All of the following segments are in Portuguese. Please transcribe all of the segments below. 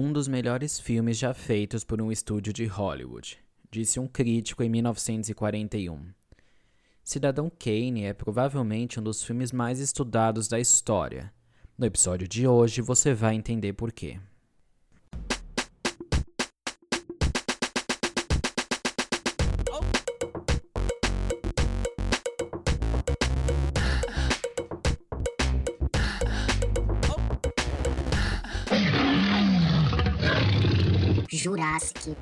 Um dos melhores filmes já feitos por um estúdio de Hollywood, disse um crítico em 1941. Cidadão Kane é provavelmente um dos filmes mais estudados da história. No episódio de hoje você vai entender por quê. Jurassic.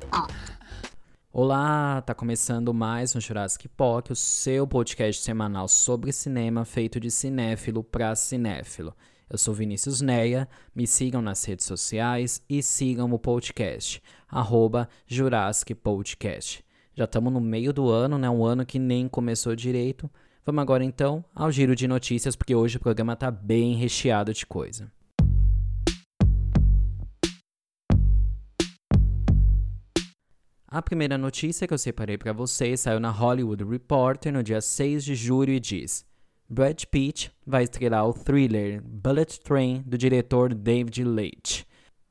Olá, tá começando mais um Jurassic Park, o seu podcast semanal sobre cinema feito de cinéfilo para cinéfilo. Eu sou Vinícius Neia, me sigam nas redes sociais e sigam o podcast, arroba Jurassic Podcast. Já estamos no meio do ano, né? Um ano que nem começou direito. Vamos agora então ao giro de notícias, porque hoje o programa tá bem recheado de coisa. A primeira notícia que eu separei para vocês saiu na Hollywood Reporter no dia 6 de julho e diz: Brad Pitt vai estrelar o thriller Bullet Train do diretor David Leitch.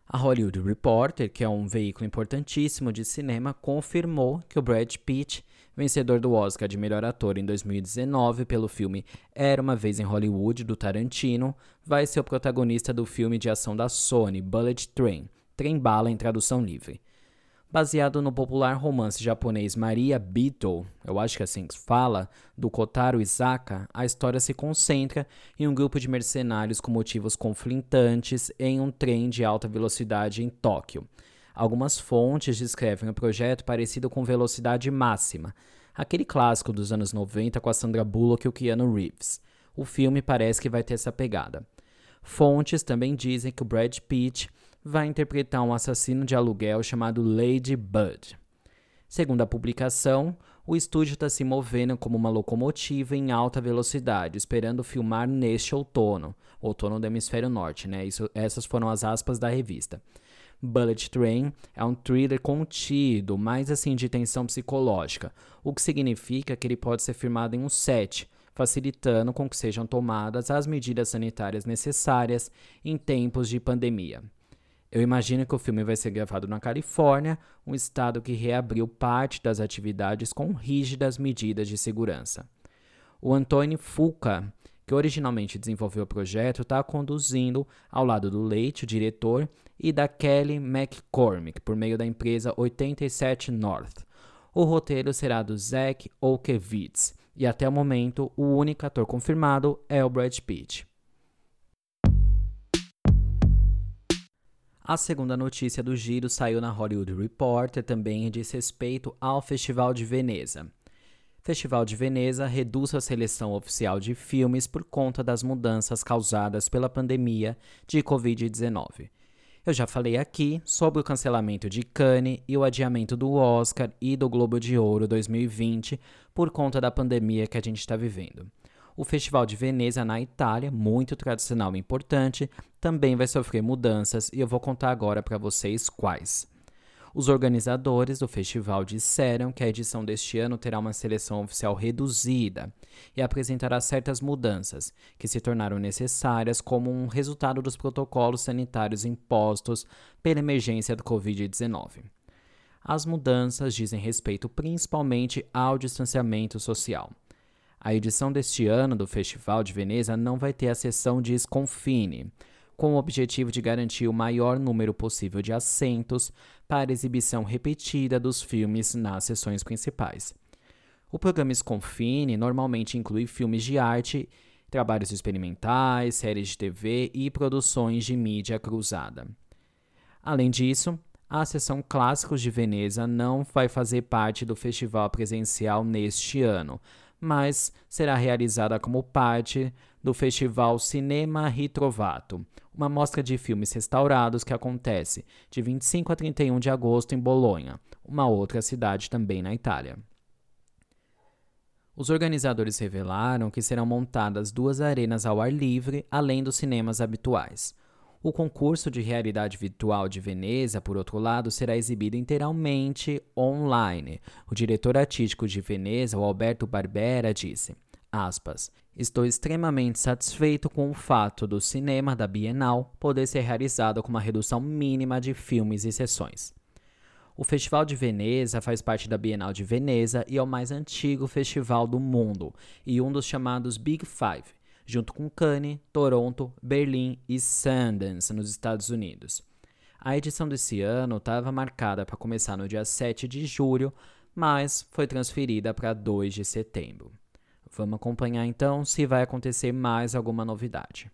A Hollywood Reporter, que é um veículo importantíssimo de cinema, confirmou que o Brad Pitt, vencedor do Oscar de melhor ator em 2019 pelo filme Era uma vez em Hollywood do Tarantino, vai ser o protagonista do filme de ação da Sony Bullet Train, Trem Bala em tradução livre. Baseado no popular romance japonês Maria Beetle, eu acho que é assim que se fala, do Kotaro Isaka, a história se concentra em um grupo de mercenários com motivos conflitantes em um trem de alta velocidade em Tóquio. Algumas fontes descrevem o projeto parecido com Velocidade Máxima, aquele clássico dos anos 90 com a Sandra Bullock e o Keanu Reeves. O filme parece que vai ter essa pegada. Fontes também dizem que o Brad Pitt vai interpretar um assassino de aluguel chamado Lady Bud. Segundo a publicação, o estúdio está se movendo como uma locomotiva em alta velocidade, esperando filmar neste outono, outono do hemisfério norte, né? Isso, essas foram as aspas da revista. Bullet Train é um thriller contido, mais assim de tensão psicológica, o que significa que ele pode ser filmado em um set, facilitando com que sejam tomadas as medidas sanitárias necessárias em tempos de pandemia. Eu imagino que o filme vai ser gravado na Califórnia, um estado que reabriu parte das atividades com rígidas medidas de segurança. O Antônio Fuca, que originalmente desenvolveu o projeto, está conduzindo ao lado do Leite, o diretor, e da Kelly McCormick, por meio da empresa 87 North. O roteiro será do Zach Okevitz, e até o momento o único ator confirmado é o Brad Pitt. A segunda notícia do giro saiu na Hollywood Reporter também e diz respeito ao Festival de Veneza. Festival de Veneza reduz a seleção oficial de filmes por conta das mudanças causadas pela pandemia de Covid-19. Eu já falei aqui sobre o cancelamento de Cannes e o adiamento do Oscar e do Globo de Ouro 2020 por conta da pandemia que a gente está vivendo. O Festival de Veneza na Itália, muito tradicional e importante, também vai sofrer mudanças e eu vou contar agora para vocês quais. Os organizadores do festival disseram que a edição deste ano terá uma seleção oficial reduzida e apresentará certas mudanças que se tornaram necessárias como um resultado dos protocolos sanitários impostos pela emergência do Covid-19. As mudanças dizem respeito principalmente ao distanciamento social. A edição deste ano do Festival de Veneza não vai ter a sessão de Sconfine, com o objetivo de garantir o maior número possível de assentos para exibição repetida dos filmes nas sessões principais. O programa Sconfine normalmente inclui filmes de arte, trabalhos experimentais, séries de TV e produções de mídia cruzada. Além disso, a sessão Clássicos de Veneza não vai fazer parte do festival presencial neste ano, mas será realizada como parte do Festival Cinema Ritrovato, uma mostra de filmes restaurados que acontece de 25 a 31 de agosto em Bolonha, uma outra cidade também na Itália. Os organizadores revelaram que serão montadas duas arenas ao ar livre, além dos cinemas habituais. O concurso de realidade virtual de Veneza, por outro lado, será exibido inteiramente online. O diretor artístico de Veneza, o Alberto Barbera, disse: Aspas. Estou extremamente satisfeito com o fato do cinema da Bienal poder ser realizado com uma redução mínima de filmes e sessões. O Festival de Veneza faz parte da Bienal de Veneza e é o mais antigo festival do mundo e um dos chamados Big Five, junto com Cannes, Toronto, Berlim e Sundance, nos Estados Unidos. A edição desse ano estava marcada para começar no dia 7 de julho, mas foi transferida para 2 de setembro. Vamos acompanhar então se vai acontecer mais alguma novidade.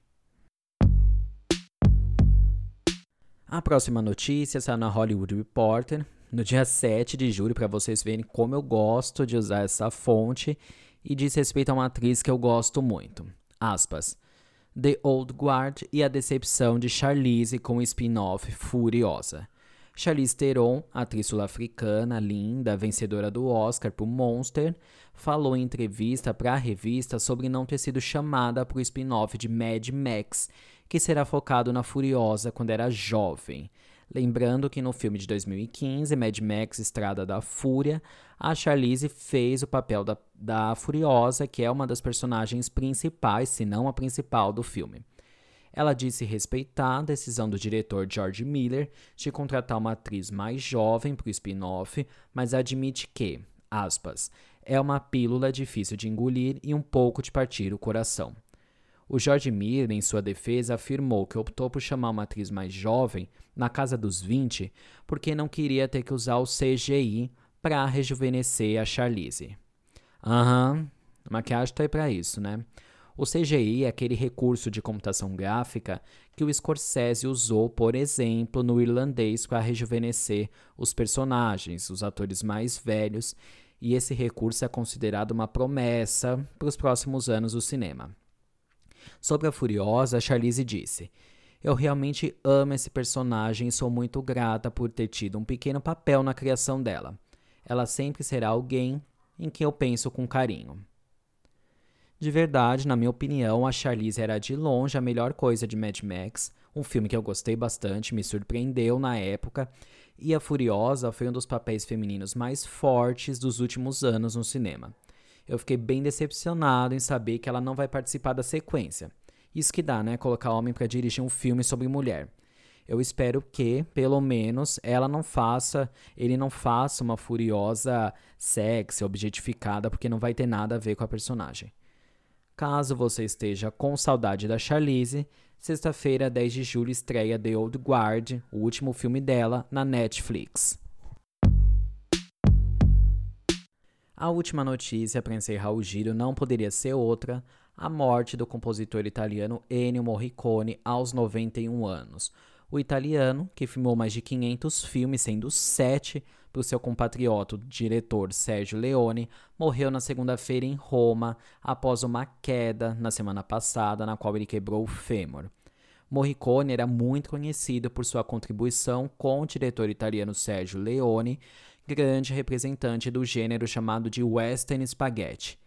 A próxima notícia está na Hollywood Reporter, no dia 7 de julho, para vocês verem como eu gosto de usar essa fonte e diz respeito a uma atriz que eu gosto muito. Aspas. The Old Guard e a decepção de Charlize com o spin-off Furiosa. Charlize Theron, atriz sul-africana, linda, vencedora do Oscar por Monster, falou em entrevista para a revista sobre não ter sido chamada para o spin-off de Mad Max, que será focado na Furiosa quando era jovem. Lembrando que no filme de 2015, Mad Max Estrada da Fúria, a Charlize fez o papel da, da Furiosa, que é uma das personagens principais, se não a principal, do filme. Ela disse respeitar a decisão do diretor George Miller de contratar uma atriz mais jovem para o spin-off, mas admite que, aspas, é uma pílula difícil de engolir e um pouco de partir o coração. O George Miller, em sua defesa, afirmou que optou por chamar uma atriz mais jovem, na casa dos 20, porque não queria ter que usar o CGI para rejuvenescer a Charlize. Aham, uhum, maquiagem tá aí para isso, né? O CGI é aquele recurso de computação gráfica que o Scorsese usou, por exemplo, no irlandês para rejuvenescer os personagens, os atores mais velhos, e esse recurso é considerado uma promessa para os próximos anos do cinema. Sobre a Furiosa, Charlize disse: Eu realmente amo esse personagem e sou muito grata por ter tido um pequeno papel na criação dela. Ela sempre será alguém em quem eu penso com carinho. De verdade, na minha opinião, a Charlize era de longe a melhor coisa de Mad Max, um filme que eu gostei bastante, me surpreendeu na época, e a Furiosa foi um dos papéis femininos mais fortes dos últimos anos no cinema. Eu fiquei bem decepcionado em saber que ela não vai participar da sequência. Isso que dá, né? Colocar homem para dirigir um filme sobre mulher. Eu espero que, pelo menos, ela não faça, ele não faça uma furiosa sexy, objetificada, porque não vai ter nada a ver com a personagem. Caso você esteja com saudade da Charlize, sexta-feira, 10 de julho, estreia The Old Guard, o último filme dela, na Netflix. A última notícia para encerrar o giro não poderia ser outra: a morte do compositor italiano Ennio Morricone aos 91 anos. O italiano, que filmou mais de 500 filmes, sendo sete para o seu compatriota, o diretor Sergio Leone, morreu na segunda-feira em Roma após uma queda na semana passada, na qual ele quebrou o fêmur. Morricone era muito conhecido por sua contribuição com o diretor italiano Sergio Leone, grande representante do gênero chamado de western spaghetti.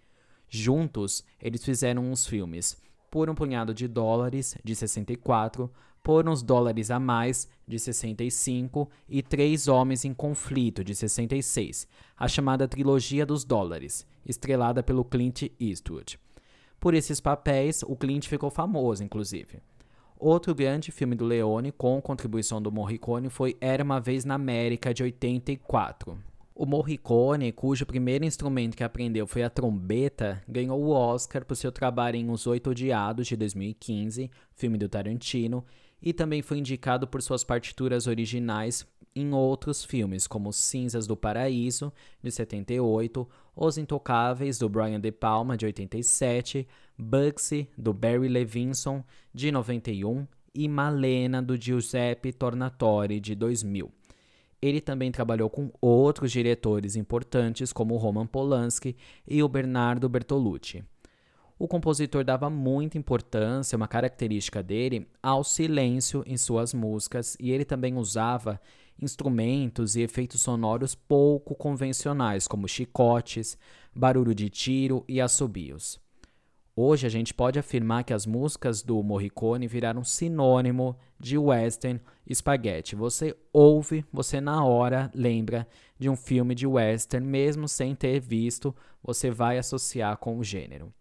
Juntos, eles fizeram uns filmes Por um Punhado de Dólares, de 64, por uns dólares a mais, de 65, e Três Homens em Conflito, de 66, a chamada Trilogia dos Dólares, estrelada pelo Clint Eastwood. Por esses papéis, o Clint ficou famoso, inclusive. Outro grande filme do Leone, com contribuição do Morricone, foi Era uma Vez na América, de 84. O Morricone, cujo primeiro instrumento que aprendeu foi a trombeta, ganhou o Oscar por seu trabalho em Os Oito Odiados, de 2015, filme do Tarantino, e também foi indicado por suas partituras originais em outros filmes, como Cinzas do Paraíso, de 78, Os Intocáveis, do Brian De Palma, de 87, Bugsy, do Barry Levinson, de 91, e Malena, do Giuseppe Tornatore, de 2000. Ele também trabalhou com outros diretores importantes, como Roman Polanski e o Bernardo Bertolucci o compositor dava muita importância, uma característica dele, ao silêncio em suas músicas e ele também usava instrumentos e efeitos sonoros pouco convencionais, como chicotes, barulho de tiro e assobios. Hoje a gente pode afirmar que as músicas do Morricone viraram sinônimo de western e spaghetti. Você ouve, você na hora lembra de um filme de western, mesmo sem ter visto, você vai associar com o gênero.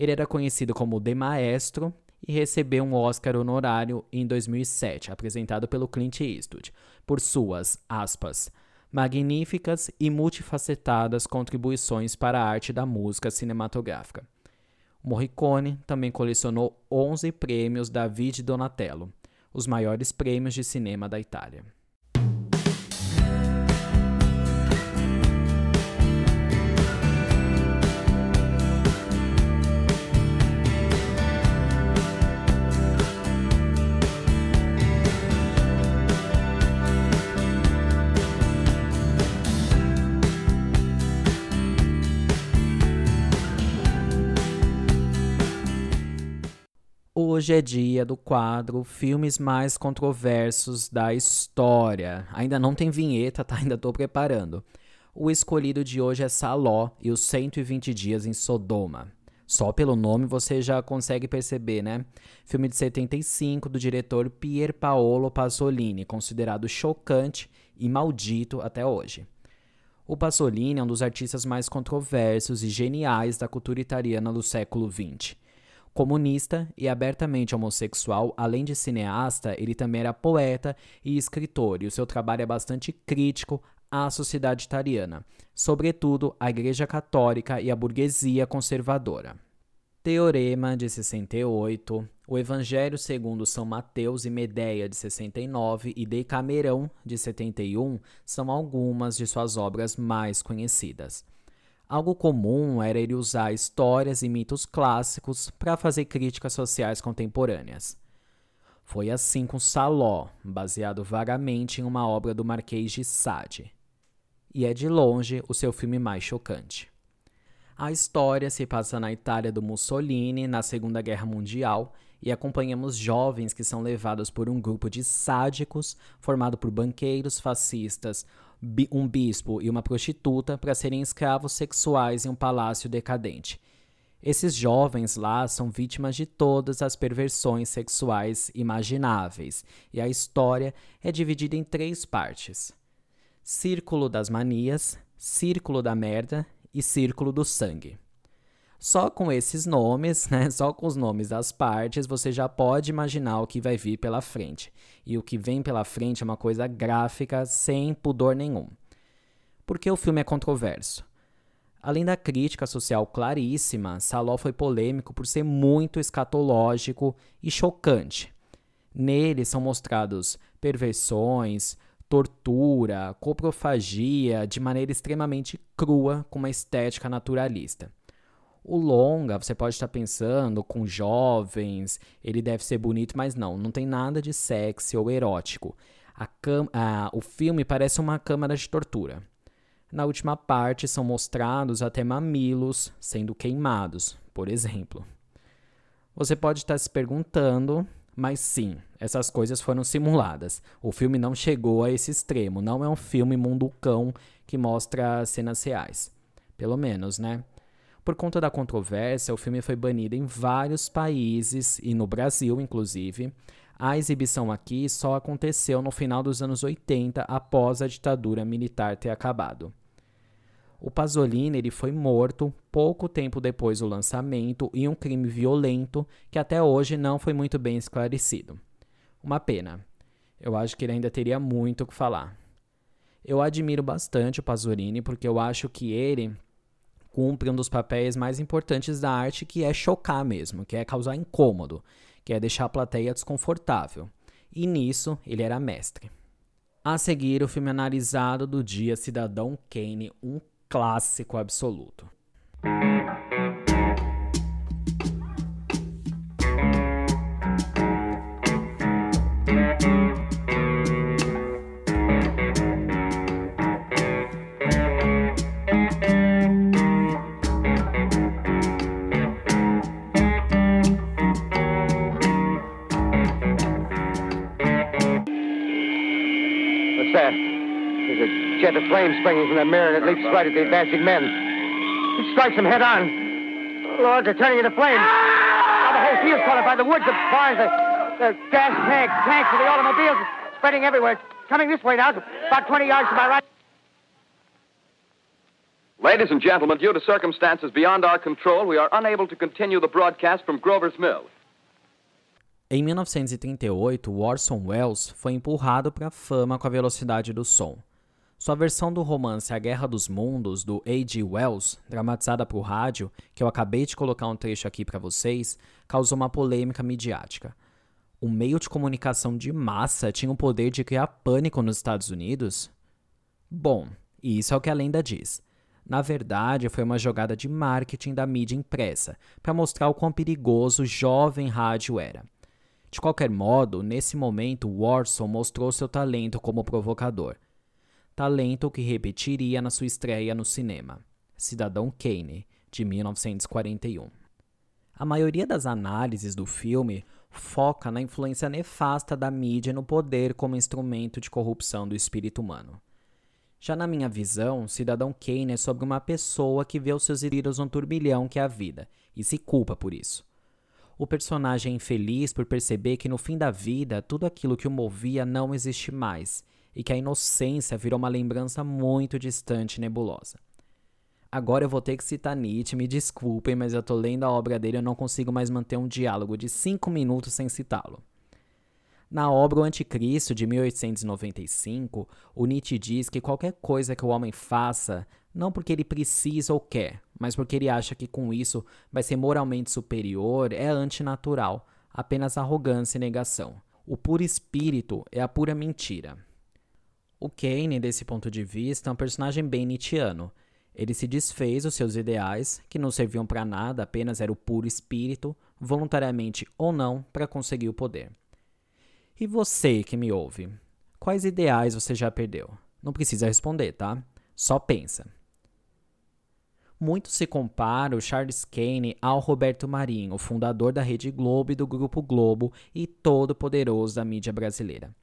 Ele era conhecido como The Maestro e recebeu um Oscar honorário em 2007, apresentado pelo Clint Eastwood, por suas, aspas, magníficas e multifacetadas contribuições para a arte da música cinematográfica. Morricone também colecionou 11 prêmios David Donatello, os maiores prêmios de cinema da Itália. Hoje é dia do quadro Filmes Mais Controversos da História. Ainda não tem vinheta, tá? Ainda tô preparando. O escolhido de hoje é Saló e os 120 Dias em Sodoma. Só pelo nome você já consegue perceber, né? Filme de 75 do diretor Pier Paolo Pasolini, considerado chocante e maldito até hoje. O Pasolini é um dos artistas mais controversos e geniais da cultura italiana do século XX. Comunista e abertamente homossexual, além de cineasta, ele também era poeta e escritor, e o seu trabalho é bastante crítico à sociedade italiana, sobretudo à Igreja Católica e à burguesia conservadora. Teorema de 68, O Evangelho segundo São Mateus e Medeia de 69 e Decamerão de 71 são algumas de suas obras mais conhecidas. Algo comum era ele usar histórias e mitos clássicos para fazer críticas sociais contemporâneas. Foi assim com Saló, baseado vagamente em uma obra do Marquês de Sade. E é de longe o seu filme mais chocante. A história se passa na Itália do Mussolini na Segunda Guerra Mundial e acompanhamos jovens que são levados por um grupo de sádicos formado por banqueiros fascistas, um bispo e uma prostituta para serem escravos sexuais em um palácio decadente. Esses jovens lá são vítimas de todas as perversões sexuais imagináveis, e a história é dividida em três partes: Círculo das Manias, Círculo da Merda e Círculo do Sangue. Só com esses nomes, né, só com os nomes das partes, você já pode imaginar o que vai vir pela frente. E o que vem pela frente é uma coisa gráfica sem pudor nenhum. Por que o filme é controverso? Além da crítica social claríssima, Saló foi polêmico por ser muito escatológico e chocante. Nele são mostrados perversões, tortura, coprofagia de maneira extremamente crua, com uma estética naturalista. O longa, você pode estar pensando com jovens, ele deve ser bonito, mas não, não tem nada de sexy ou erótico. A cam a, o filme parece uma câmara de tortura. Na última parte são mostrados até mamilos sendo queimados, por exemplo. Você pode estar se perguntando, mas sim, essas coisas foram simuladas. O filme não chegou a esse extremo, não é um filme mundo cão que mostra cenas reais. Pelo menos, né? Por conta da controvérsia, o filme foi banido em vários países e no Brasil, inclusive. A exibição aqui só aconteceu no final dos anos 80, após a ditadura militar ter acabado. O Pasolini ele foi morto pouco tempo depois do lançamento em um crime violento que até hoje não foi muito bem esclarecido. Uma pena. Eu acho que ele ainda teria muito o que falar. Eu admiro bastante o Pasolini porque eu acho que ele cumpre um dos papéis mais importantes da arte, que é chocar mesmo, que é causar incômodo, que é deixar a plateia desconfortável. E nisso ele era mestre. A seguir, o filme analisado do dia Cidadão Kane, um clássico absoluto. Jet of flame springing from the mirror, and it leaps right at the advancing men. It strikes them head on. Lord, they're turning into flames. Now the whole field's caught up by the woods, the barns, the, the gas tanks, tanks of the automobiles, spreading everywhere. It's coming this way now, about 20 yards to my right. Ladies and gentlemen, due to circumstances beyond our control, we are unable to continue the broadcast from Grover's Mill. Em 1938, Orson Welles foi empurrado para a fama com a velocidade do som. Sua versão do romance A Guerra dos Mundos, do A.G. Wells, dramatizada para o rádio, que eu acabei de colocar um trecho aqui para vocês, causou uma polêmica midiática. O meio de comunicação de massa tinha o poder de criar pânico nos Estados Unidos? Bom, isso é o que a lenda diz. Na verdade, foi uma jogada de marketing da mídia impressa para mostrar o quão perigoso o jovem rádio era. De qualquer modo, nesse momento, Warson mostrou seu talento como provocador. Talento que repetiria na sua estreia no cinema, Cidadão Kane, de 1941. A maioria das análises do filme foca na influência nefasta da mídia no poder como instrumento de corrupção do espírito humano. Já na minha visão, Cidadão Kane é sobre uma pessoa que vê os seus irmãos no turbilhão que é a vida e se culpa por isso. O personagem é infeliz por perceber que no fim da vida tudo aquilo que o movia não existe mais e que a inocência virou uma lembrança muito distante e nebulosa. Agora eu vou ter que citar Nietzsche, me desculpem, mas eu tô lendo a obra dele e eu não consigo mais manter um diálogo de cinco minutos sem citá-lo. Na obra O Anticristo, de 1895, o Nietzsche diz que qualquer coisa que o homem faça, não porque ele precisa ou quer, mas porque ele acha que com isso vai ser moralmente superior, é antinatural, apenas arrogância e negação. O puro espírito é a pura mentira. O Kane, desse ponto de vista, é um personagem bem nietzschiano. Ele se desfez dos seus ideais, que não serviam para nada, apenas era o puro espírito, voluntariamente ou não, para conseguir o poder. E você que me ouve, quais ideais você já perdeu? Não precisa responder, tá? Só pensa. Muito se compara o Charles Kane ao Roberto Marinho, fundador da Rede Globo e do Grupo Globo e todo poderoso da mídia brasileira.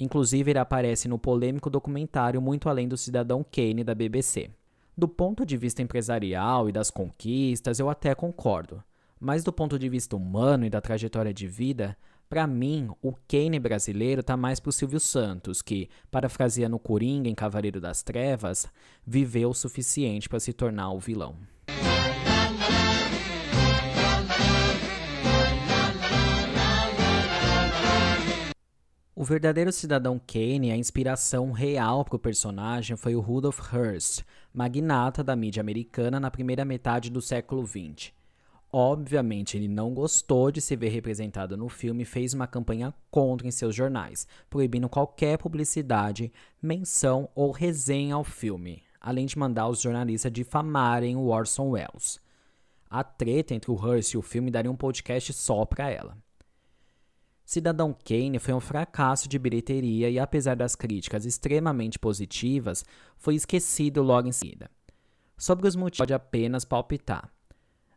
Inclusive, ele aparece no polêmico documentário Muito Além do Cidadão Kane da BBC. Do ponto de vista empresarial e das conquistas, eu até concordo. Mas do ponto de vista humano e da trajetória de vida, para mim, o Kane brasileiro tá mais pro Silvio Santos, que, parafraseando Coringa em Cavaleiro das Trevas, viveu o suficiente para se tornar o vilão. O verdadeiro cidadão Kane, a inspiração real para o personagem, foi o Rudolph Hearst, magnata da mídia americana na primeira metade do século XX. Obviamente, ele não gostou de se ver representado no filme e fez uma campanha contra em seus jornais, proibindo qualquer publicidade, menção ou resenha ao filme, além de mandar os jornalistas difamarem o Orson Welles. A treta entre o Hearst e o filme daria um podcast só para ela. Cidadão Kane foi um fracasso de bilheteria e, apesar das críticas extremamente positivas, foi esquecido logo em seguida. Sobre os motivos, pode apenas palpitar.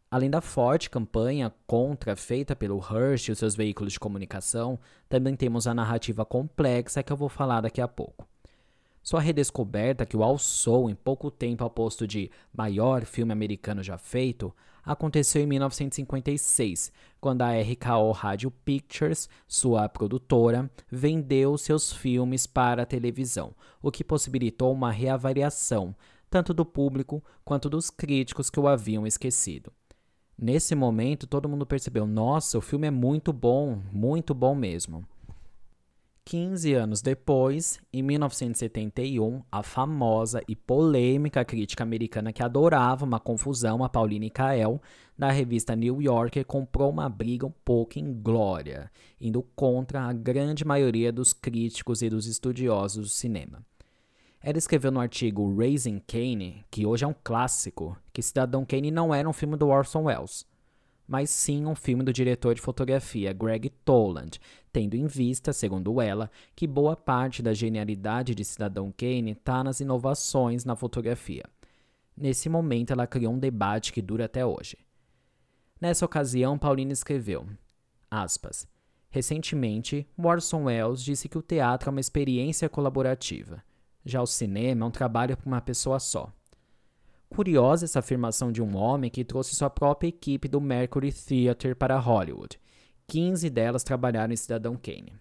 Além da forte campanha contra feita pelo Hearst e os seus veículos de comunicação, também temos a narrativa complexa que eu vou falar daqui a pouco. Sua redescoberta, que o alçou em pouco tempo ao posto de maior filme americano já feito, aconteceu em 1956, quando a RKO Radio Pictures, sua produtora, vendeu seus filmes para a televisão, o que possibilitou uma reavaliação, tanto do público quanto dos críticos que o haviam esquecido. Nesse momento, todo mundo percebeu: nossa, o filme é muito bom, muito bom mesmo. 15 anos depois, em 1971, a famosa e polêmica crítica americana que adorava uma confusão, a Pauline Kael, da revista New Yorker, comprou uma briga um pouco inglória, indo contra a grande maioria dos críticos e dos estudiosos do cinema. Ela escreveu no artigo Raising Kane, que hoje é um clássico, que Cidadão Kane não era um filme do Orson Welles, mas sim um filme do diretor de fotografia Greg Toland, tendo em vista, segundo ela, que boa parte da genialidade de Cidadão Kane está nas inovações na fotografia. Nesse momento, ela criou um debate que dura até hoje. Nessa ocasião, Paulina escreveu, aspas, Recentemente, Orson Welles disse que o teatro é uma experiência colaborativa. Já o cinema é um trabalho para uma pessoa só. Curiosa essa afirmação de um homem que trouxe sua própria equipe do Mercury Theatre para Hollywood. 15 delas trabalharam em Cidadão Kane.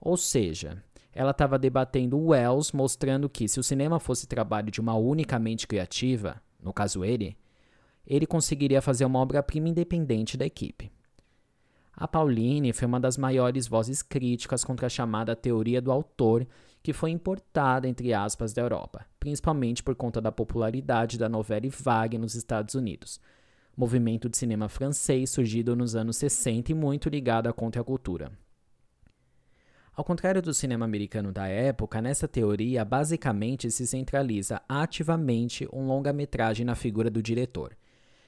Ou seja, ela estava debatendo Wells, mostrando que se o cinema fosse trabalho de uma única mente criativa, no caso ele, ele conseguiria fazer uma obra-prima independente da equipe. A Pauline foi uma das maiores vozes críticas contra a chamada teoria do autor, que foi importada, entre aspas, da Europa, principalmente por conta da popularidade da novela vague nos Estados Unidos, movimento de cinema francês surgido nos anos 60 e muito ligado à contracultura. Ao contrário do cinema americano da época, nessa teoria basicamente se centraliza ativamente um longa-metragem na figura do diretor,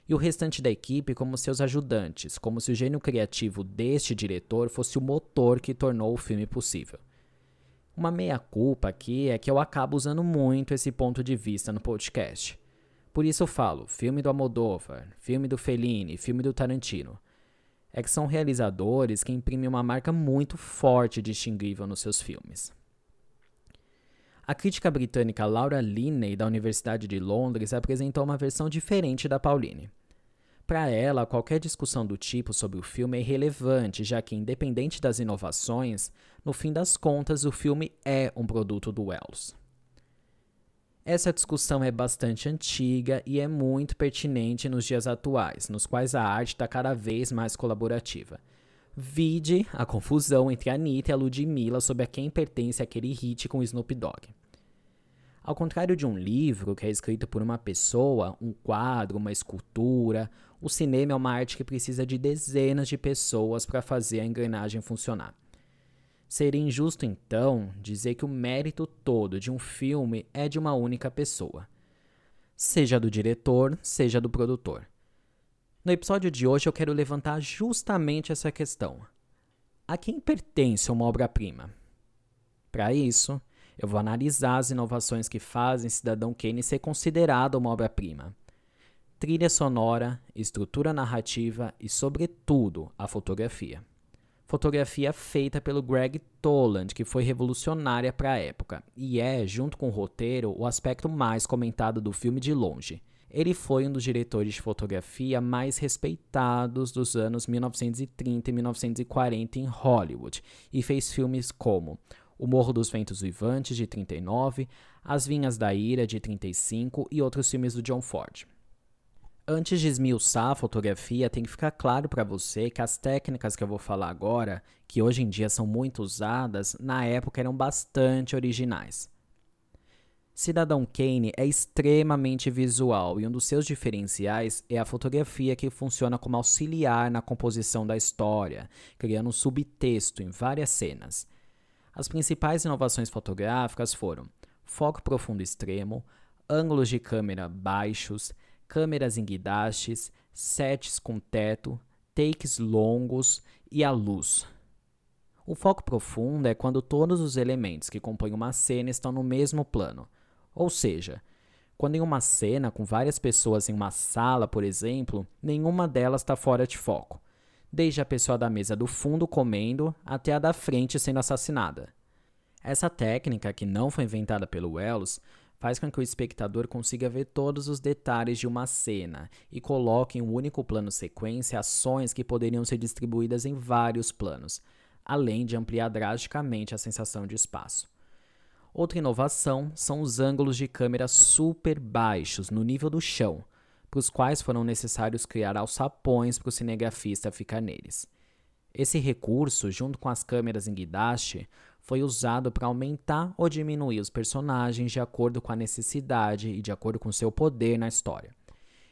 e o restante da equipe como seus ajudantes, como se o gênio criativo deste diretor fosse o motor que tornou o filme possível. Uma meia-culpa aqui é que eu acabo usando muito esse ponto de vista no podcast. Por isso eu falo filme do Almodóvar, filme do Fellini, filme do Tarantino. É que são realizadores que imprimem uma marca muito forte e distinguível nos seus filmes. A crítica britânica Laura Linney, da Universidade de Londres, apresentou uma versão diferente da Pauline. Para ela, qualquer discussão do tipo sobre o filme é irrelevante, já que, independente das inovações, no fim das contas, o filme é um produto do Wells. Essa discussão é bastante antiga e é muito pertinente nos dias atuais, nos quais a arte está cada vez mais colaborativa. Vide a confusão entre Anitta e a Ludmilla sobre a quem pertence aquele hit com Snoop Dogg. Ao contrário de um livro que é escrito por uma pessoa, um quadro, uma escultura, o cinema é uma arte que precisa de dezenas de pessoas para fazer a engrenagem funcionar. Seria injusto, então, dizer que o mérito todo de um filme é de uma única pessoa, seja do diretor, seja do produtor. No episódio de hoje eu quero levantar justamente essa questão. A quem pertence uma obra-prima? Para isso, eu vou analisar as inovações que fazem Cidadão Kane ser considerado uma obra-prima. Trilha sonora, estrutura narrativa e, sobretudo, a fotografia. Fotografia feita pelo Greg Toland, que foi revolucionária para a época, e é, junto com o roteiro, o aspecto mais comentado do filme de longe. Ele foi um dos diretores de fotografia mais respeitados dos anos 1930 e 1940 em Hollywood e fez filmes como O Morro dos Ventos Vivantes, de 39, As Vinhas da Ira, de 35 e outros filmes do John Ford. Antes de esmiuçar a fotografia, tem que ficar claro para você que as técnicas que eu vou falar agora, que hoje em dia são muito usadas, na época eram bastante originais. Cidadão Kane é extremamente visual e um dos seus diferenciais é a fotografia que funciona como auxiliar na composição da história, criando um subtexto em várias cenas. As principais inovações fotográficas foram foco profundo extremo, ângulos de câmera baixos, câmeras em guidastes, sets com teto, takes longos e a luz. O foco profundo é quando todos os elementos que compõem uma cena estão no mesmo plano ou seja, quando em uma cena com várias pessoas em uma sala, por exemplo, nenhuma delas está fora de foco, desde a pessoa da mesa do fundo comendo até a da frente sendo assassinada. Essa técnica, que não foi inventada pelo Wells, faz com que o espectador consiga ver todos os detalhes de uma cena e coloque em um único plano sequência ações que poderiam ser distribuídas em vários planos, além de ampliar drasticamente a sensação de espaço. Outra inovação são os ângulos de câmera super baixos, no nível do chão, os quais foram necessários criar alçapões para o cinegrafista ficar neles. Esse recurso, junto com as câmeras em guidaste, foi usado para aumentar ou diminuir os personagens de acordo com a necessidade e de acordo com seu poder na história.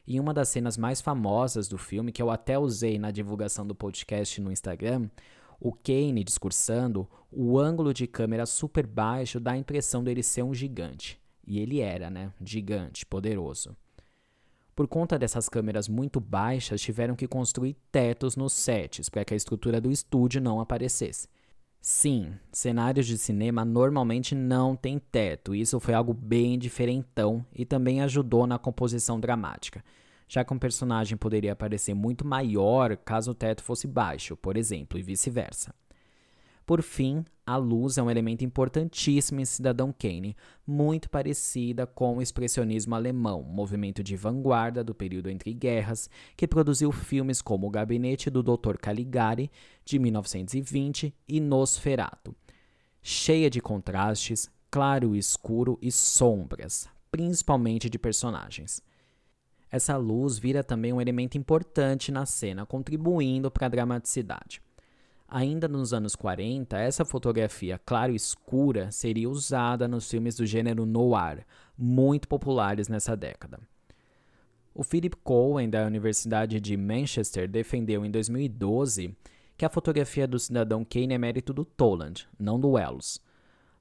Em uma das cenas mais famosas do filme, que eu até usei na divulgação do podcast no Instagram, o Kane discursando, o ângulo de câmera super baixo dá a impressão dele ser um gigante. E ele era, né? Gigante, poderoso. Por conta dessas câmeras muito baixas, tiveram que construir tetos nos sets para que a estrutura do estúdio não aparecesse. Sim, cenários de cinema normalmente não têm teto, e isso foi algo bem diferentão e também ajudou na composição dramática já que um personagem poderia parecer muito maior caso o teto fosse baixo, por exemplo, e vice-versa. Por fim, a luz é um elemento importantíssimo em Cidadão Kane, muito parecida com o expressionismo alemão, movimento de vanguarda do período entre guerras, que produziu filmes como O Gabinete do Dr. Caligari, de 1920, e Nosferatu. cheia de contrastes, claro e escuro e sombras, principalmente de personagens. Essa luz vira também um elemento importante na cena, contribuindo para a dramaticidade. Ainda nos anos 40, essa fotografia claro e escura seria usada nos filmes do gênero noir, muito populares nessa década. O Philip Cohen, da Universidade de Manchester, defendeu em 2012 que a fotografia do cidadão Kane é mérito do Toland, não do Wells.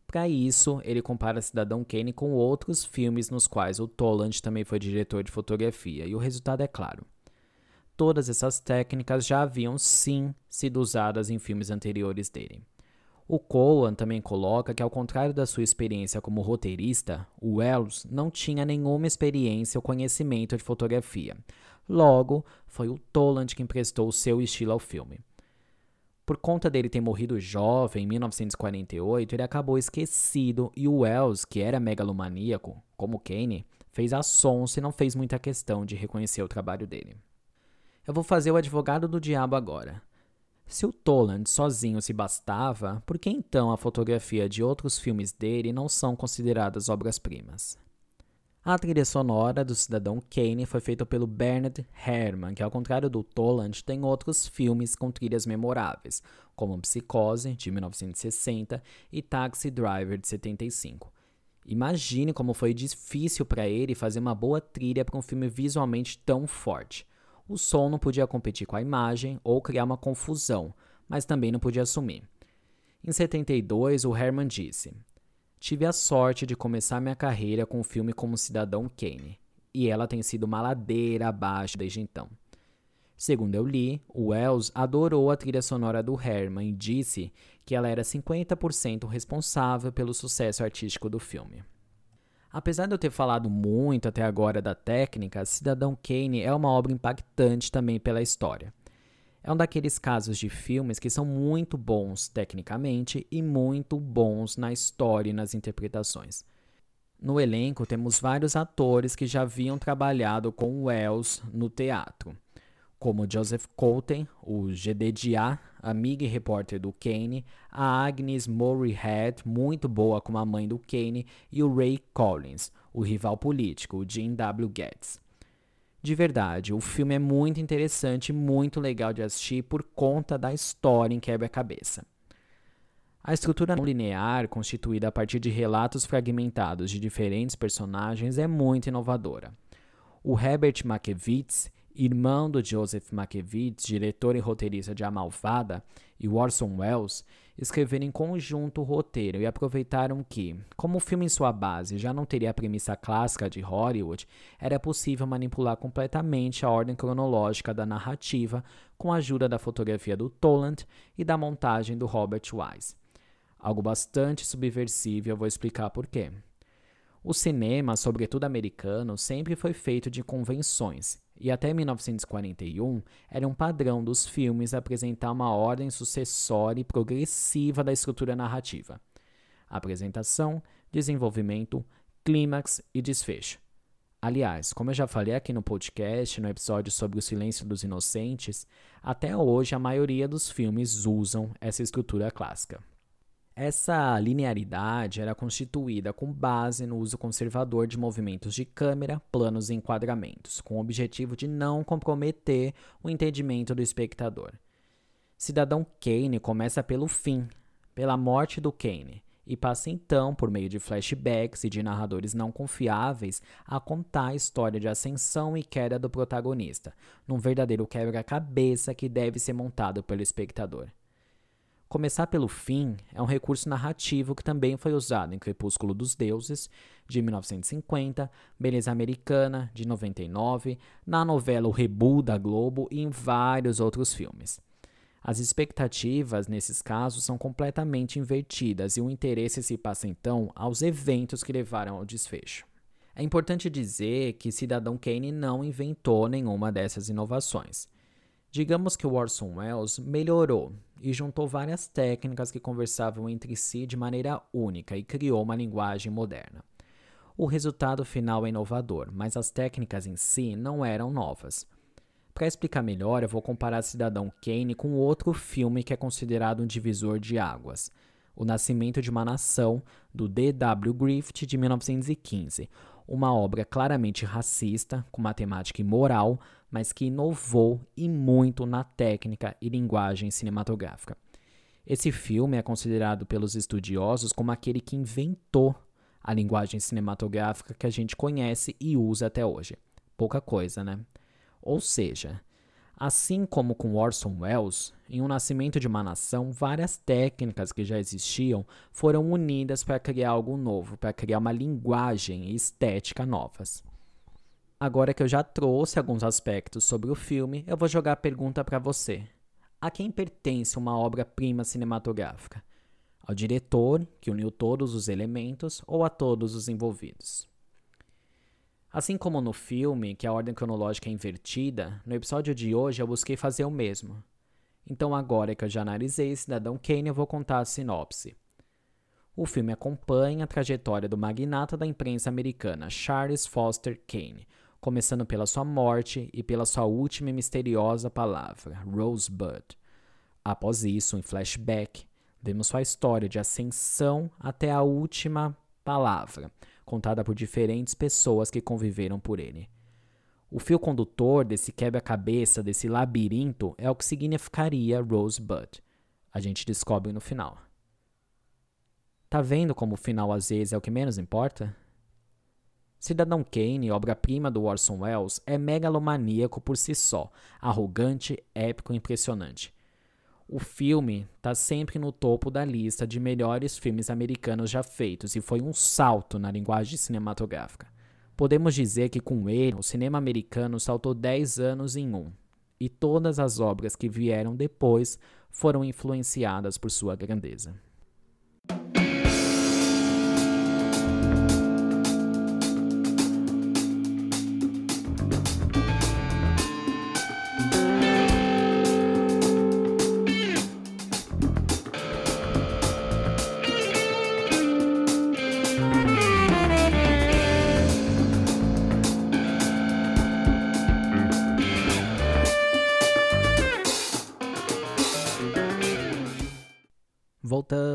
Para isso, ele compara Cidadão Kane com outros filmes nos quais o Toland também foi diretor de fotografia, e o resultado é claro. Todas essas técnicas já haviam sim sido usadas em filmes anteriores dele. O Cohen também coloca que, ao contrário da sua experiência como roteirista, o Wells não tinha nenhuma experiência ou conhecimento de fotografia. Logo, foi o Toland que emprestou o seu estilo ao filme. Por conta dele ter morrido jovem em 1948, ele acabou esquecido e o Wells, que era megalomaníaco, como Kane, fez a sonsa e não fez muita questão de reconhecer o trabalho dele. Eu vou fazer o advogado do diabo agora. Se o Toland sozinho se bastava, por que então a fotografia de outros filmes dele não são consideradas obras-primas? A trilha sonora do Cidadão Kane foi feita pelo Bernard Herrmann, que ao contrário do Toland tem outros filmes com trilhas memoráveis, como Psicose, de 1960, e Taxi Driver, de 75. Imagine como foi difícil para ele fazer uma boa trilha para um filme visualmente tão forte. O som não podia competir com a imagem ou criar uma confusão, mas também não podia assumir. Em 72, o Herman disse: Tive a sorte de começar minha carreira com o filme como Cidadão Kane, e ela tem sido uma ladeira abaixo desde então. Segundo eu li, Wells adorou a trilha sonora do Herman e disse que ela era 50% responsável pelo sucesso artístico do filme. Apesar de eu ter falado muito até agora da técnica, Cidadão Kane é uma obra impactante também pela história. É um daqueles casos de filmes que são muito bons tecnicamente e muito bons na história e nas interpretações. No elenco temos vários atores que já haviam trabalhado com Wells no teatro, como Joseph Coulter, o GDDA, amiga e repórter do Kane, a Agnes Head, muito boa como a mãe do Kane, e o Ray Collins, o rival político, o Jim W. Getz. De verdade, o filme é muito interessante e muito legal de assistir por conta da história em quebra-cabeça. A estrutura não linear, constituída a partir de relatos fragmentados de diferentes personagens, é muito inovadora. O Herbert Mankiewicz irmão do Joseph Mankiewicz, diretor e roteirista de A Malvada, e Orson Welles, escreveram em conjunto o roteiro e aproveitaram que, como o filme em sua base já não teria a premissa clássica de Hollywood, era possível manipular completamente a ordem cronológica da narrativa com a ajuda da fotografia do Toland e da montagem do Robert Wise. Algo bastante subversivo, eu vou explicar por quê. O cinema, sobretudo americano, sempre foi feito de convenções, e até 1941 era um padrão dos filmes apresentar uma ordem sucessória e progressiva da estrutura narrativa: apresentação, desenvolvimento, clímax e desfecho. Aliás, como eu já falei aqui no podcast, no episódio sobre o silêncio dos inocentes, até hoje a maioria dos filmes usam essa estrutura clássica. Essa linearidade era constituída com base no uso conservador de movimentos de câmera, planos e enquadramentos, com o objetivo de não comprometer o entendimento do espectador. Cidadão Kane começa pelo fim, pela morte do Kane, e passa então, por meio de flashbacks e de narradores não confiáveis, a contar a história de ascensão e queda do protagonista, num verdadeiro quebra-cabeça que deve ser montado pelo espectador. Começar pelo fim é um recurso narrativo que também foi usado em Crepúsculo dos Deuses, de 1950, Beleza Americana, de 99, na novela O Rebu da Globo e em vários outros filmes. As expectativas, nesses casos, são completamente invertidas e o interesse se passa então aos eventos que levaram ao desfecho. É importante dizer que Cidadão Kane não inventou nenhuma dessas inovações. Digamos que o Orson Welles melhorou e juntou várias técnicas que conversavam entre si de maneira única e criou uma linguagem moderna. O resultado final é inovador, mas as técnicas em si não eram novas. Para explicar melhor, eu vou comparar Cidadão Kane com outro filme que é considerado um divisor de águas, O Nascimento de uma Nação, do D.W. Griffith, de 1915. Uma obra claramente racista, com matemática e moral, mas que inovou e muito na técnica e linguagem cinematográfica. Esse filme é considerado pelos estudiosos como aquele que inventou a linguagem cinematográfica que a gente conhece e usa até hoje. Pouca coisa, né? Ou seja, assim como com Orson Welles, em O Nascimento de uma Nação, várias técnicas que já existiam foram unidas para criar algo novo, para criar uma linguagem e estética novas. Agora que eu já trouxe alguns aspectos sobre o filme, eu vou jogar a pergunta para você. A quem pertence uma obra-prima cinematográfica? Ao diretor, que uniu todos os elementos, ou a todos os envolvidos? Assim como no filme, que a ordem cronológica é invertida, no episódio de hoje eu busquei fazer o mesmo. Então, agora que eu já analisei Cidadão Kane, eu vou contar a sinopse. O filme acompanha a trajetória do magnata da imprensa americana Charles Foster Kane, começando pela sua morte e pela sua última e misteriosa palavra, Rosebud. Após isso, em flashback, vemos sua história de ascensão até a última palavra, contada por diferentes pessoas que conviveram por ele. O fio condutor desse quebra-cabeça, desse labirinto, é o que significaria Rosebud. A gente descobre no final. Tá vendo como o final às vezes é o que menos importa? Cidadão Kane, obra-prima do Orson Welles, é megalomaníaco por si só, arrogante, épico e impressionante. O filme está sempre no topo da lista de melhores filmes americanos já feitos e foi um salto na linguagem cinematográfica. Podemos dizer que com ele, o cinema americano saltou 10 anos em um, e todas as obras que vieram depois foram influenciadas por sua grandeza.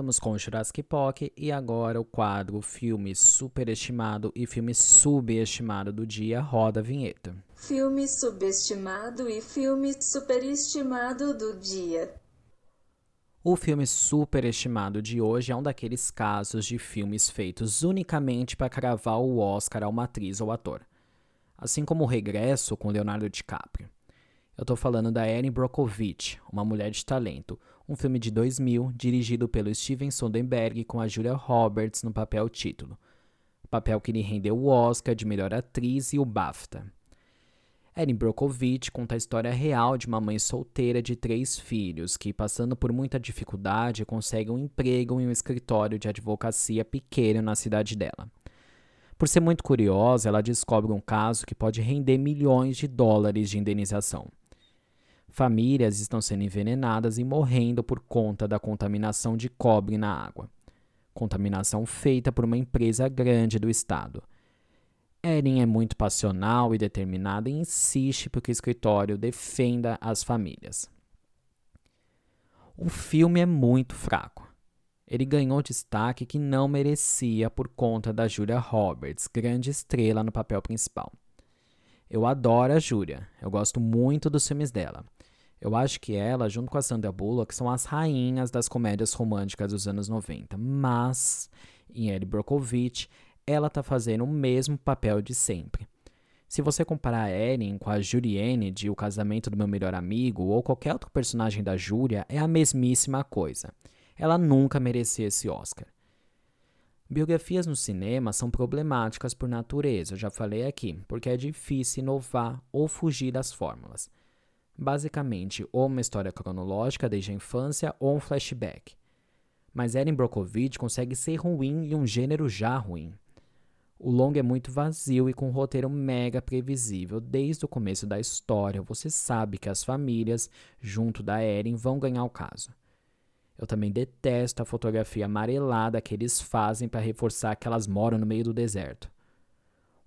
Voltamos com o Jurassic Park e agora o quadro Filme Superestimado e Filme Subestimado do dia roda a vinheta. Filme subestimado e filme superestimado do dia. O filme superestimado de hoje é um daqueles casos de filmes feitos unicamente para cravar o Oscar a uma atriz ou ator. Assim como o Regresso com Leonardo DiCaprio. Eu tô falando da Erin Brockovich, uma mulher de talento, um filme de 2000 dirigido pelo Steven Soderbergh com a Julia Roberts no papel título. Papel que lhe rendeu o Oscar de melhor atriz e o BAFTA. Erin Brockovich conta a história real de uma mãe solteira de três filhos que, passando por muita dificuldade, consegue um emprego em um escritório de advocacia pequeno na cidade dela. Por ser muito curiosa, ela descobre um caso que pode render milhões de dólares de indenização. Famílias estão sendo envenenadas e morrendo por conta da contaminação de cobre na água. Contaminação feita por uma empresa grande do estado. Erin é muito passional e determinada e insiste para que o escritório defenda as famílias. O filme é muito fraco. Ele ganhou destaque que não merecia por conta da Julia Roberts, grande estrela no papel principal. Eu adoro a Julia, eu gosto muito dos filmes dela. Eu acho que ela, junto com a Sandra Bullock, são as rainhas das comédias românticas dos anos 90. Mas, em Ellie Brockovich, ela tá fazendo o mesmo papel de sempre. Se você comparar a Erin com a Julienne de O Casamento do Meu Melhor Amigo ou qualquer outro personagem da Júlia, é a mesmíssima coisa. Ela nunca merecia esse Oscar. Biografias no cinema são problemáticas por natureza, eu já falei aqui, porque é difícil inovar ou fugir das fórmulas basicamente ou uma história cronológica desde a infância ou um flashback. Mas Erin Brockovich consegue ser ruim em um gênero já ruim. O longa é muito vazio e com um roteiro mega previsível. Desde o começo da história, você sabe que as famílias, junto da Erin, vão ganhar o caso. Eu também detesto a fotografia amarelada que eles fazem para reforçar que elas moram no meio do deserto.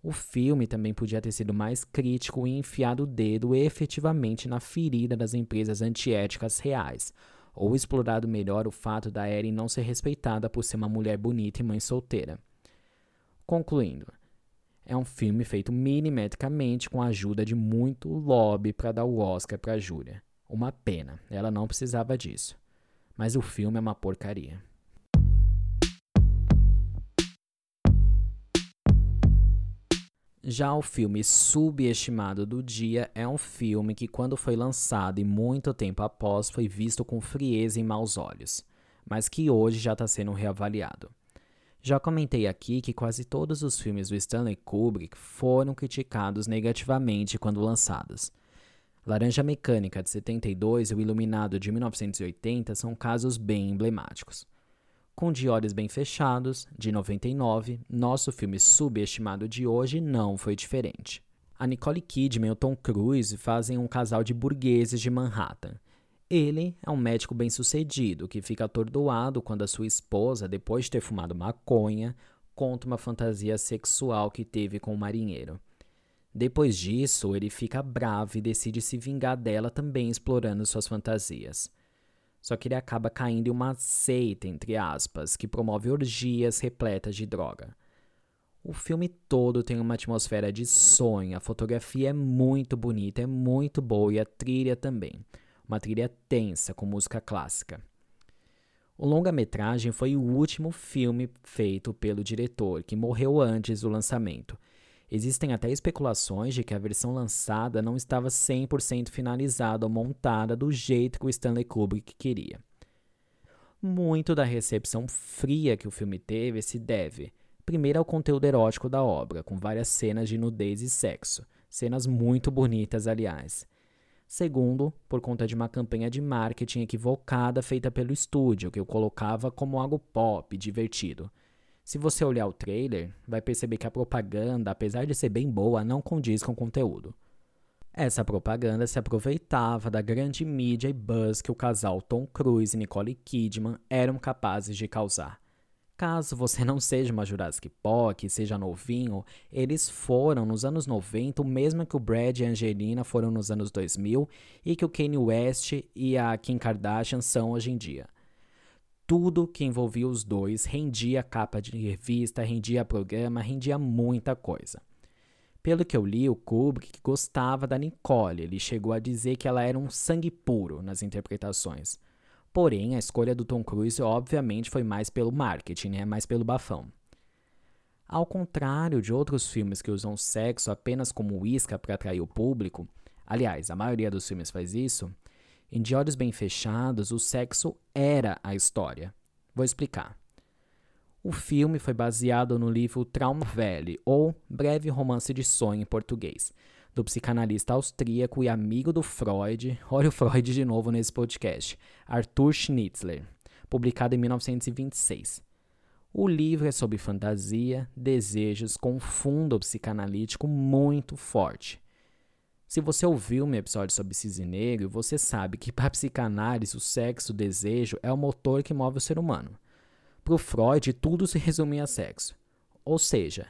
O filme também podia ter sido mais crítico e enfiado o dedo efetivamente na ferida das empresas antiéticas reais, ou explorado melhor o fato da Erin não ser respeitada por ser uma mulher bonita e mãe solteira. Concluindo, é um filme feito milimetricamente com a ajuda de muito lobby para dar o Oscar para Júlia. Uma pena, ela não precisava disso. Mas o filme é uma porcaria. Já o filme Subestimado do Dia é um filme que, quando foi lançado e muito tempo após, foi visto com frieza e maus olhos, mas que hoje já está sendo reavaliado. Já comentei aqui que quase todos os filmes do Stanley Kubrick foram criticados negativamente quando lançados. Laranja Mecânica de 72 e O Iluminado de 1980 são casos bem emblemáticos. Com De Olhos Bem Fechados, de 99, nosso filme subestimado de hoje não foi diferente. A Nicole Kidman e o Tom Cruise fazem um casal de burgueses de Manhattan. Ele é um médico bem-sucedido que fica atordoado quando a sua esposa, depois de ter fumado maconha, conta uma fantasia sexual que teve com o marinheiro. Depois disso, ele fica bravo e decide se vingar dela também explorando suas fantasias. Só que ele acaba caindo em uma seita, entre aspas, que promove orgias repletas de droga. O filme todo tem uma atmosfera de sonho, a fotografia é muito bonita, é muito boa e a trilha também. Uma trilha tensa com música clássica. O longa-metragem foi o último filme feito pelo diretor, que morreu antes do lançamento, Existem até especulações de que a versão lançada não estava 100% finalizada ou montada do jeito que o Stanley Kubrick queria. Muito da recepção fria que o filme teve se deve, primeiro, ao conteúdo erótico da obra, com várias cenas de nudez e sexo, cenas muito bonitas, aliás. Segundo, por conta de uma campanha de marketing equivocada feita pelo estúdio, que o colocava como algo pop, divertido se você olhar o trailer, vai perceber que a propaganda, apesar de ser bem boa, não condiz com o conteúdo. Essa propaganda se aproveitava da grande mídia e buzz que o casal Tom Cruise e Nicole Kidman eram capazes de causar. Caso você não seja uma Jurassic Park, seja novinho, eles foram nos anos 90 o mesmo que o Brad e a Angelina foram nos anos 2000 e que o Kanye West e a Kim Kardashian são hoje em dia tudo que envolvia os dois rendia capa de revista, rendia programa, rendia muita coisa. Pelo que eu li, o Kubrick gostava da Nicole. Ele chegou a dizer que ela era um sangue puro nas interpretações. Porém, a escolha do Tom Cruise obviamente foi mais pelo marketing, né? mais pelo bafão. Ao contrário de outros filmes que usam sexo apenas como isca para atrair o público, aliás, a maioria dos filmes faz isso, em De Olhos Bem Fechados, o sexo era a história. Vou explicar. O filme foi baseado no livro Traumwelle, ou Breve Romance de Sonho em português, do psicanalista austríaco e amigo do Freud, olha o Freud de novo nesse podcast, Arthur Schnitzler, publicado em 1926. O livro é sobre fantasia, desejos com um fundo psicanalítico muito forte. Se você ouviu meu episódio sobre cisne negro, você sabe que para a psicanálise o sexo, o desejo é o motor que move o ser humano. Para o Freud, tudo se resume a sexo. Ou seja,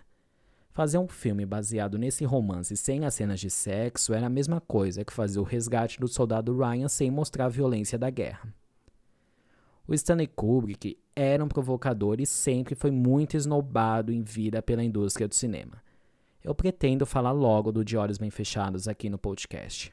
fazer um filme baseado nesse romance sem as cenas de sexo era a mesma coisa que fazer o resgate do soldado Ryan sem mostrar a violência da guerra. O Stanley Kubrick era um provocador e sempre foi muito esnobado em vida pela indústria do cinema eu pretendo falar logo do De Olhos Bem Fechados aqui no podcast.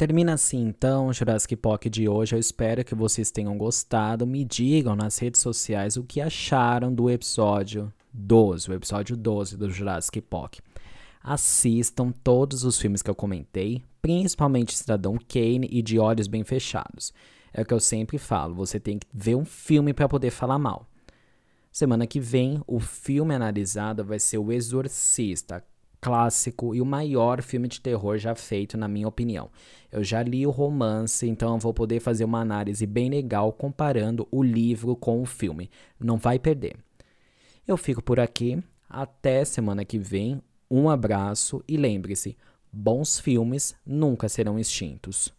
Termina assim então o Jurassic Park de hoje. Eu espero que vocês tenham gostado. Me digam nas redes sociais o que acharam do episódio 12, o episódio 12 do Jurassic Park. Assistam todos os filmes que eu comentei, principalmente Cidadão Kane e De Olhos Bem Fechados. É o que eu sempre falo, você tem que ver um filme para poder falar mal. Semana que vem, o filme analisado vai ser O Exorcista, clássico e o maior filme de terror já feito, na minha opinião. Eu já li o romance, então eu vou poder fazer uma análise bem legal comparando o livro com o filme. Não vai perder. Eu fico por aqui. Até semana que vem. Um abraço e lembre-se: Bons filmes nunca serão extintos.